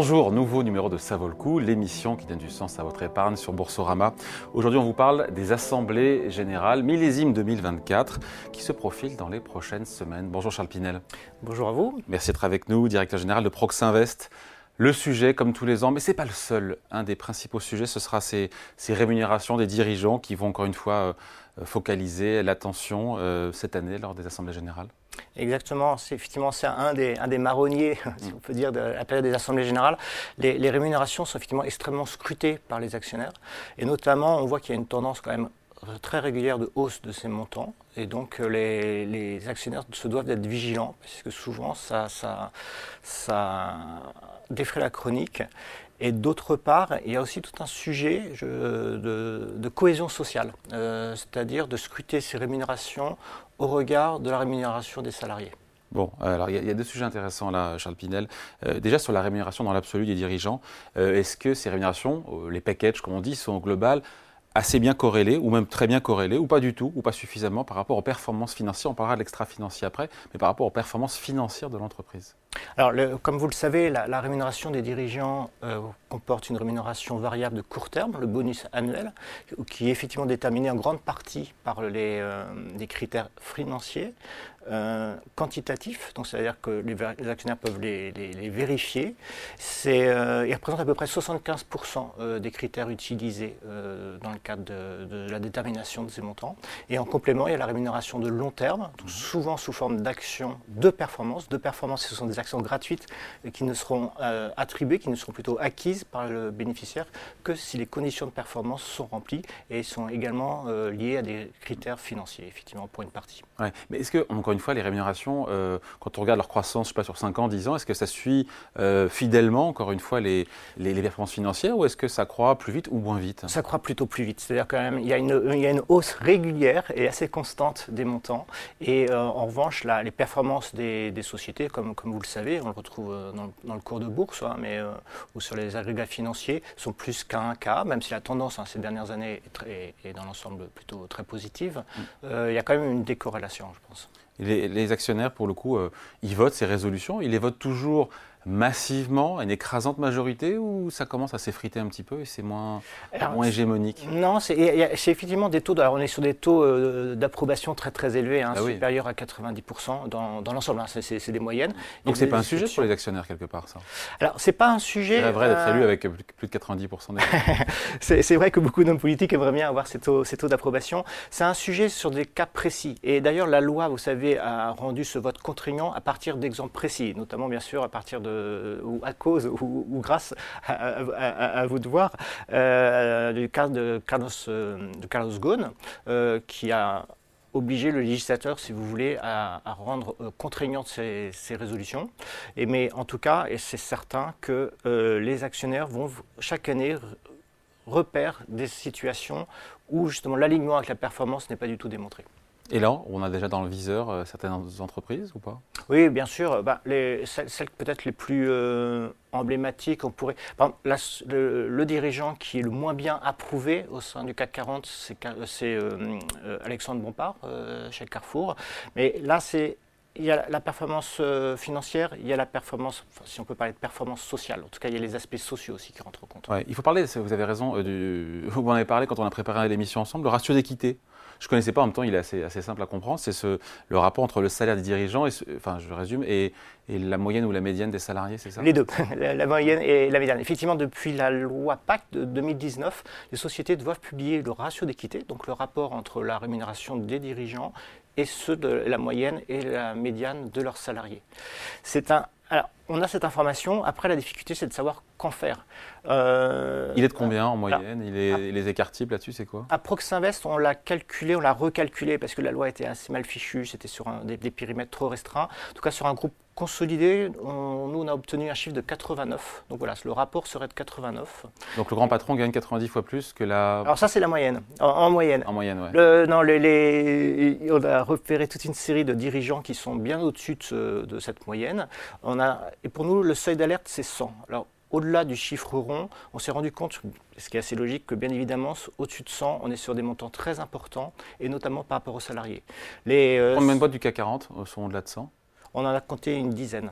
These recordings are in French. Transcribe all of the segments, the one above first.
Bonjour, nouveau numéro de Ça vaut le coup, l'émission qui donne du sens à votre épargne sur Boursorama. Aujourd'hui, on vous parle des assemblées générales millésime 2024 qui se profilent dans les prochaines semaines. Bonjour Charles Pinel. Bonjour à vous. Merci d'être avec nous, directeur général de Proxinvest. Le sujet, comme tous les ans, mais ce n'est pas le seul. Un des principaux sujets, ce sera ces, rémunérations des dirigeants qui vont encore une fois euh, focaliser l'attention euh, cette année lors des assemblées générales. Exactement, c'est effectivement c'est un des, un des marronniers, si on peut dire, de la période des assemblées générales. Les, rémunérations sont effectivement extrêmement scrutées par les actionnaires, et notamment on voit qu'il y a une tendance quand même très régulière de hausse de ces montants, et donc euh, les, actionnaires se doivent d'être vigilants, parce que souvent ça, ça, ça défraie la chronique. Et d'autre part, il y a aussi tout un sujet de, cohésion sociale, euh, c'est-à-dire de scruter ces rémunérations au regard de la rémunération des salariés. Bon, alors il y, a deux sujets intéressants là, Charles Pinel. Euh, déjà sur la rémunération dans l'absolu des dirigeants, euh, est-ce que ces rémunérations, les packages comme on dit, sont globales assez bien corrélées ou même très bien corrélées ou pas du tout ou pas suffisamment par rapport aux performances financières On parlera de l'extra-financier après, mais par rapport aux performances financières de l'entreprise. Alors, comme vous le savez, la, rémunération des dirigeants euh, comporte une rémunération variable de court terme, le bonus annuel, qui est effectivement déterminé en grande partie par les, euh, critères financiers, euh, quantitatifs, donc c'est-à-dire que les, actionnaires peuvent les, vérifier. C'est, il représente à peu près 75% des critères utilisés dans le cadre de, la détermination de ces montants. Et en complément, il y a la rémunération de long terme, souvent sous forme d'actions de performance. De performance, ce sont des actions gratuites qui ne seront euh, attribuées, qui ne seront plutôt acquises par le bénéficiaire que si les conditions de performance sont remplies et sont également euh, liées à des critères financiers, effectivement, pour une partie. Ouais. Mais est-ce que, encore une fois, les rémunérations, euh, quand on regarde leur croissance, je sais pas, sur 5 ans, 10 ans, est-ce que ça suit fidèlement, encore une fois, les, les, performances financières ou est-ce que ça croît plus vite ou moins vite? Ça croît plutôt plus vite. C'est-à-dire quand même, il y, a une, il y a une hausse régulière et assez constante des montants. Et en revanche, là, les performances des, des sociétés, comme, comme vous le savez, on le retrouve euh, dans, le cours de bourse, hein, mais, euh, ou sur les agrégats financiers, sont plus qu'un cas, même si la tendance hein, ces dernières années est, dans l'ensemble plutôt très positive. Mm. Euh, il y a quand même une décorrélation, je pense. Les, les actionnaires, pour le coup, ils votent ces résolutions, ils les votent toujours massivement, une écrasante majorité, ou ça commence à s'effriter un petit peu et c'est moins, moins hégémonique Non, c'est effectivement des taux, alors on est sur des taux euh, d'approbation très très élevés, hein, ah supérieurs à 90% dans, dans l'ensemble, hein, c'est des moyennes. Donc c'est pas un sujet pour les actionnaires quelque part ça? Alors c'est pas un sujet... C'est vrai d'être élu euh, avec plus de 90% des C'est vrai que beaucoup d'hommes politiques aimeraient bien avoir ces taux, ces taux d'approbation. C'est un sujet sur des cas précis. Et d'ailleurs la loi, vous savez, a rendu ce vote contraignant à partir d'exemples précis, notamment bien sûr à partir de ou à cause ou, grâce à, vos devoirs euh, du cas de Carlos, euh, de Carlos Ghosn, euh, qui a obligé le législateur, si vous voulez, à, rendre contraignantes ces, résolutions. Mais en tout cas, et c'est certain que les actionnaires vont chaque année repérer des situations où justement l'alignement avec la performance n'est pas du tout démontré. Et là, on a déjà dans le viseur euh, certaines entreprises ou pas? Oui, bien sûr. Bah, les, celles, peut-être les plus euh, emblématiques, on pourrait. le, dirigeant qui est le moins bien approuvé au sein du CAC 40, c'est euh, Alexandre Bompard chez Carrefour. Mais là, c'est il y a la performance financière, il y a la performance, si on peut parler de performance sociale. En tout cas, il y a les aspects sociaux aussi qui rentrent en compte. il faut parler, vous avez raison, du, vous en avez parlé quand on a préparé l'émission ensemble, le ratio d'équité je ne connaissais pas, en même temps, il est assez, simple à comprendre. C'est ce, le rapport entre le salaire des dirigeants, et je résume, et, et, la moyenne ou la médiane des salariés, c'est ça? Les deux, la, moyenne et la médiane. Effectivement, depuis la loi Pacte de 2019, les sociétés doivent publier le ratio d'équité, donc le rapport entre la rémunération des dirigeants et ceux de la moyenne et la médiane de leurs salariés. C'est un alors, on a cette information. Après, la difficulté, c'est de savoir qu'en faire. Euh, il est de combien en moyenne? Il est, Les écarts types là-dessus, c'est quoi? À Proxinvest, on l'a calculé, on l'a recalculé parce que la loi était assez mal fichue, c'était sur des, périmètres trop restreints. En tout cas, sur un groupe consolidé, on, nous, on a obtenu un chiffre de 89. Donc voilà, le rapport serait de 89. Donc le grand patron gagne 90 fois plus que la... Alors ça, c'est la moyenne, en, moyenne. En moyenne, oui. non, les, on a repéré toute une série de dirigeants qui sont bien au-dessus de, de, cette moyenne. On a, et pour nous, le seuil d'alerte, c'est 100. Alors, au-delà du chiffre rond, on s'est rendu compte, ce qui est assez logique, que bien évidemment, au-dessus de 100, on est sur des montants très importants, et notamment par rapport aux salariés. Les, euh, Combien de boîtes du CAC 40 sont au-delà de 100 On en a compté une dizaine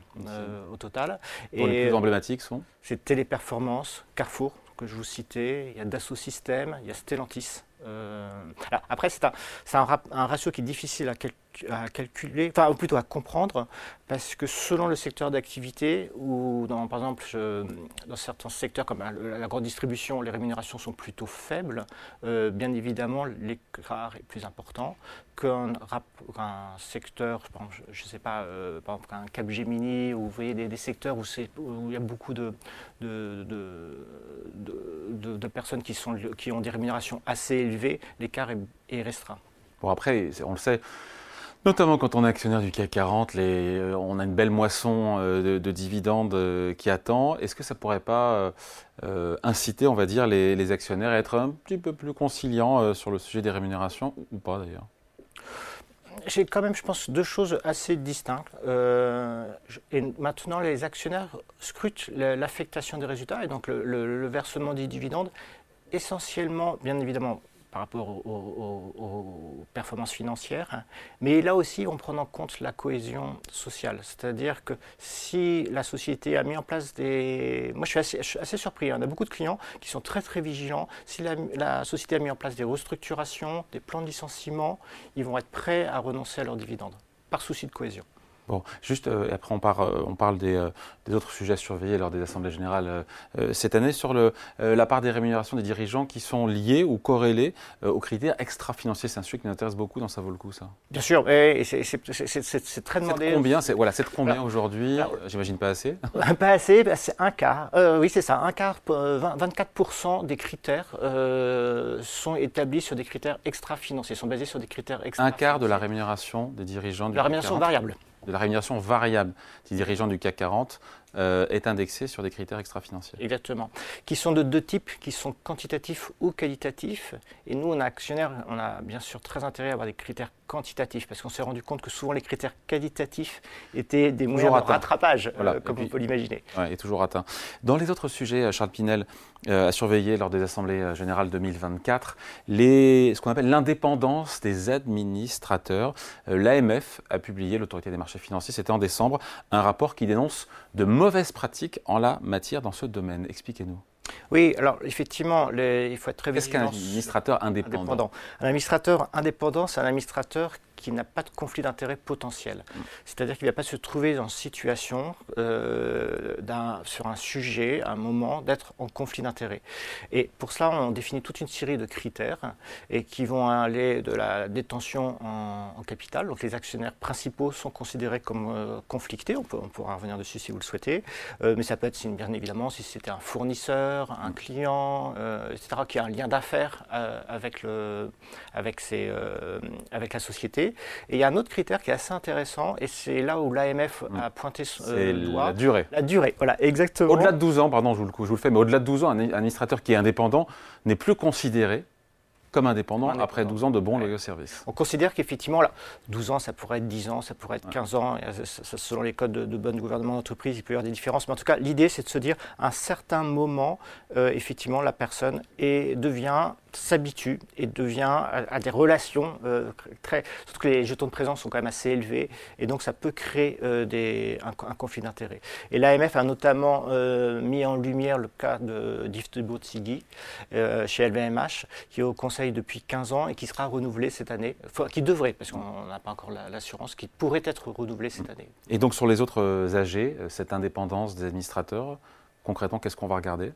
au total. Et les plus emblématiques sont C'est Téléperformance, Carrefour, que je vous citais, il y a Dassault Systèmes, il y a Stellantis. après, c'est un, un, un, ratio qui est difficile à, à, calculer, enfin plutôt à comprendre, parce que selon le secteur d'activité, ou par exemple dans certains secteurs comme la, grande distribution, les rémunérations sont plutôt faibles, euh, bien évidemment l'écart est plus important qu'un secteur, je ne sais pas, euh, par exemple un Capgemini, ou vous voyez des, secteurs où, il y a beaucoup de, personnes qui, sont, qui ont des rémunérations assez élevées, l'écart est restreint. Bon après, on le sait, Notamment quand on est actionnaire du CAC 40, les, euh, on a une belle moisson euh, de, dividendes euh, qui attend. Est-ce que ça ne pourrait pas inciter, on va dire, les, actionnaires à être un petit peu plus conciliants sur le sujet des rémunérations ou pas d'ailleurs? J'ai quand même, je pense, deux choses assez distinctes. et maintenant, les actionnaires scrutent l'affectation des résultats et donc le versement des dividendes essentiellement, bien évidemment, par rapport aux, performances financières, mais là aussi en prenant en compte la cohésion sociale. C'est-à-dire que si la société a mis en place des... Moi je suis assez, surpris, hein. on a beaucoup de clients qui sont très très vigilants. Si la, la, société a mis en place des restructurations, des plans de licenciement, ils vont être prêts à renoncer à leurs dividendes, par souci de cohésion. Bon, juste euh, après on, euh, on parle euh, des, autres sujets à surveiller lors des assemblées générales cette année sur le, la part des rémunérations des dirigeants qui sont liées ou corrélées aux critères extra-financiers. C'est un sujet qui nous intéresse beaucoup dans Ça vaut le coup, ça. Bien sûr, c'est très demandé. Combien C'est voilà, combien aujourd'hui? J'imagine pas assez. Pas assez, bah, c'est un quart. oui, c'est ça, un quart. 24% des critères sont établis sur des critères extra-financiers, sont basés sur des critères extra. Un quart de la rémunération des dirigeants. De la rémunération variable de la rémunération variable des dirigeants du CAC 40 euh, est indexée sur des critères extra-financiers. Exactement. Qui sont de deux types, qui sont quantitatifs ou qualitatifs. Et nous, on a actionnaires, on a bien sûr très intérêt à avoir des critères quantitatifs, parce qu'on s'est rendu compte que souvent les critères qualitatifs étaient des moyens de rattrapage, euh, comme on peut l'imaginer. Ouais, et toujours atteint. Dans les autres sujets, euh, Charles Pinel a surveillé lors des assemblées générales 2024 les, ce qu'on appelle l'indépendance des administrateurs. L'AMF a publié, l'autorité des marchés financiers, c'était en décembre, un rapport qui dénonce de mauvaises pratiques en la matière dans ce domaine. Expliquez-nous. Oui, alors effectivement, il faut être très Qu'est-ce qu'un administrateur indépendant, indépendant. Un administrateur indépendant, c'est un administrateur qui n'a pas de conflit d'intérêt potentiel. C'est-à-dire qu'il ne va pas se trouver dans situation, euh, sur un sujet, un moment, d'être en conflit d'intérêt. Et pour cela, on définit toute une série de critères qui vont aller de la détention en, capital. Donc les actionnaires principaux sont considérés comme euh, conflictés. On, peut, on, pourra revenir dessus si vous le souhaitez. Euh, mais ça peut être, bien évidemment, si c'était un fournisseur, un client, etc., qui a un lien d'affaires avec la société. Et il y a un autre critère qui est assez intéressant, et c'est là où l'AMF a pointé son euh, doigt. La durée. La durée, voilà, exactement. Au-delà de 12 ans, pardon, je vous le, je vous le fais, mais au-delà de 12 ans, un administrateur qui est indépendant n'est plus considéré comme indépendant, après 12 ans de bons loyaux services. On considère qu'effectivement, 12 ans, ça pourrait être 10 ans, ça pourrait être 15 ans. selon les codes de, de bonne gouvernement d'entreprise, il peut y avoir des différences. Mais en tout cas, l'idée, c'est de se dire, à un certain moment, euh, effectivement, la personne est, devient s'habitue et devient à, des relations euh, très. Surtout que les jetons de présence sont quand même assez élevés et donc ça peut créer euh, des, un, conflit d'intérêts. Et l'AMF a notamment euh, mis en lumière le cas de d'Yves de Sigui chez LVMH qui est au conseil depuis 15 ans et qui sera renouvelé cette année, enfin, qui devrait, parce qu'on n'a pas encore l'assurance, qui pourrait être renouvelé cette année. Et donc sur les autres AG, cette indépendance des administrateurs, concrètement, qu'est-ce qu'on va regarder?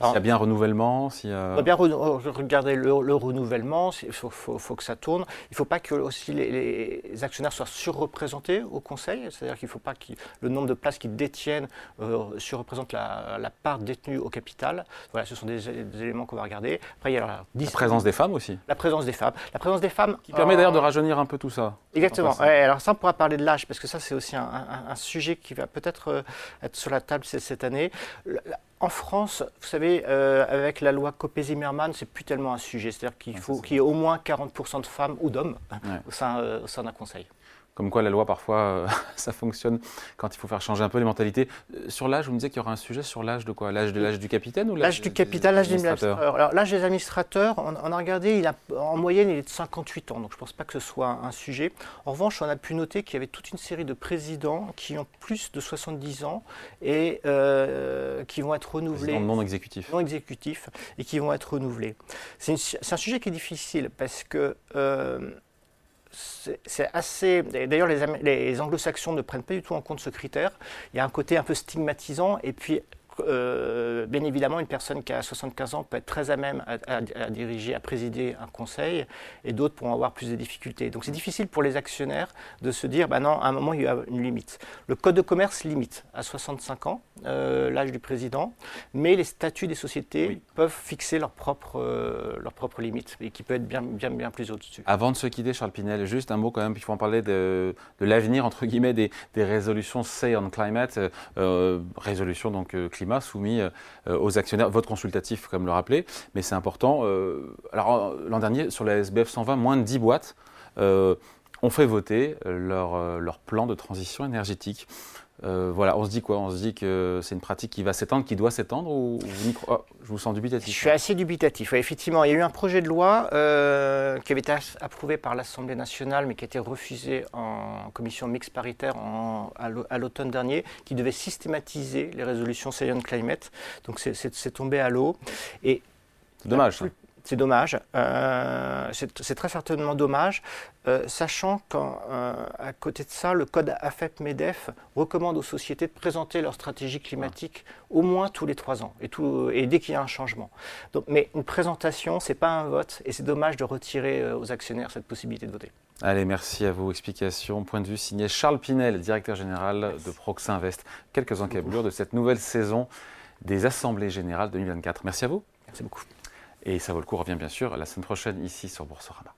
Il y a bien renouvellement si, On va bien regarder le, renouvellement, il faut, que ça tourne. Il ne faut pas que aussi les, actionnaires soient surreprésentés au Conseil, c'est-à-dire qu'il ne faut pas que le nombre de places qu'ils détiennent euh, surreprésente la, part détenue au capital. Voilà, ce sont des, éléments qu'on va regarder. Après, il y a la, présence des femmes aussi. La présence des femmes. La présence des femmes. Qui permet d'ailleurs de rajeunir un peu tout ça. Exactement. alors ça, on pourra parler de l'âge, parce que ça, c'est aussi un, sujet qui va peut-être euh, être sur la table cette année. En France, vous savez, euh, avec la loi Copé-Zimmermann, c'est plus tellement un sujet. C'est-à-dire qu'il faut qu'il y ait au moins 40% de femmes ou d'hommes au sein, euh, sein d'un conseil. Comme quoi la loi parfois euh, ça fonctionne quand il faut faire changer un peu les mentalités. Euh, sur l'âge, vous me disiez qu'il y aura un sujet sur l'âge de quoi? L'âge de l'âge du capitaine ou l'âge du capitaine, l'âge des administrateurs? Alors l'âge des administrateurs, on, a regardé, il a, en moyenne il est de 58 ans, donc je ne pense pas que ce soit un sujet. En revanche, on a pu noter qu'il y avait toute une série de présidents qui ont plus de 70 ans et euh, qui vont être renouvelés. Non exécutifs. Non exécutifs et qui vont être renouvelés. C'est un sujet qui est difficile parce que c'est assez. D'ailleurs, les, anglo-saxons ne prennent pas du tout en compte ce critère. Il y a un côté un peu stigmatisant, et puis euh, bien évidemment, une personne qui a 75 ans peut être très à même à, diriger, à présider un conseil, et d'autres pourront avoir plus de difficultés. Donc c'est difficile pour les actionnaires de se dire, bah non, à un moment, il y a une limite. Le code de commerce limite à 65 ans euh, l'âge du président, mais les statuts des sociétés peuvent fixer leurs propres, euh, leurs propres limites, et qui peut être bien, bien, bien plus au-dessus. Avant de se quitter, Charles Pinel, juste un mot quand même, il faut en parler de, de l'avenir, entre guillemets, des, des, résolutions Say on Climate, résolutions donc climatique soumis euh, aux actionnaires, vote consultatif comme le rappelait, mais c'est important. Euh, alors l'an dernier, sur la SBF 120, moins de 10 boîtes euh, ont fait voter leur plan de transition énergétique. Euh, voilà, on se dit quoi? On se dit que c'est une pratique qui va s'étendre, qui doit s'étendre ou, oh, Je vous sens dubitatif. Je suis assez dubitatif. effectivement, il y a eu un projet de loi euh, qui avait été approuvé par l'Assemblée nationale, mais qui a été refusé en commission mixte paritaire à l'automne dernier, qui devait systématiser les résolutions Science Climate. Donc c'est tombé à l'eau. Et dommage. C'est dommage. Euh, c'est très certainement dommage, euh, sachant qu'à euh, côté de ça, le code AFEP-MEDEF recommande aux sociétés de présenter leur stratégie climatique au moins tous les trois ans, et, tout, et dès qu'il y a un changement. Donc, mais une présentation, ce n'est pas un vote, et c'est dommage de retirer aux actionnaires cette possibilité de voter. Allez, merci à vos explications. Point de vue signé Charles Pinel, directeur général de Proxinvest. Quelques encablures de cette nouvelle saison des Assemblées Générales 2024. Merci à vous. Merci beaucoup. Et ça vaut le coup revient bien sûr la semaine prochaine ici sur Boursorama.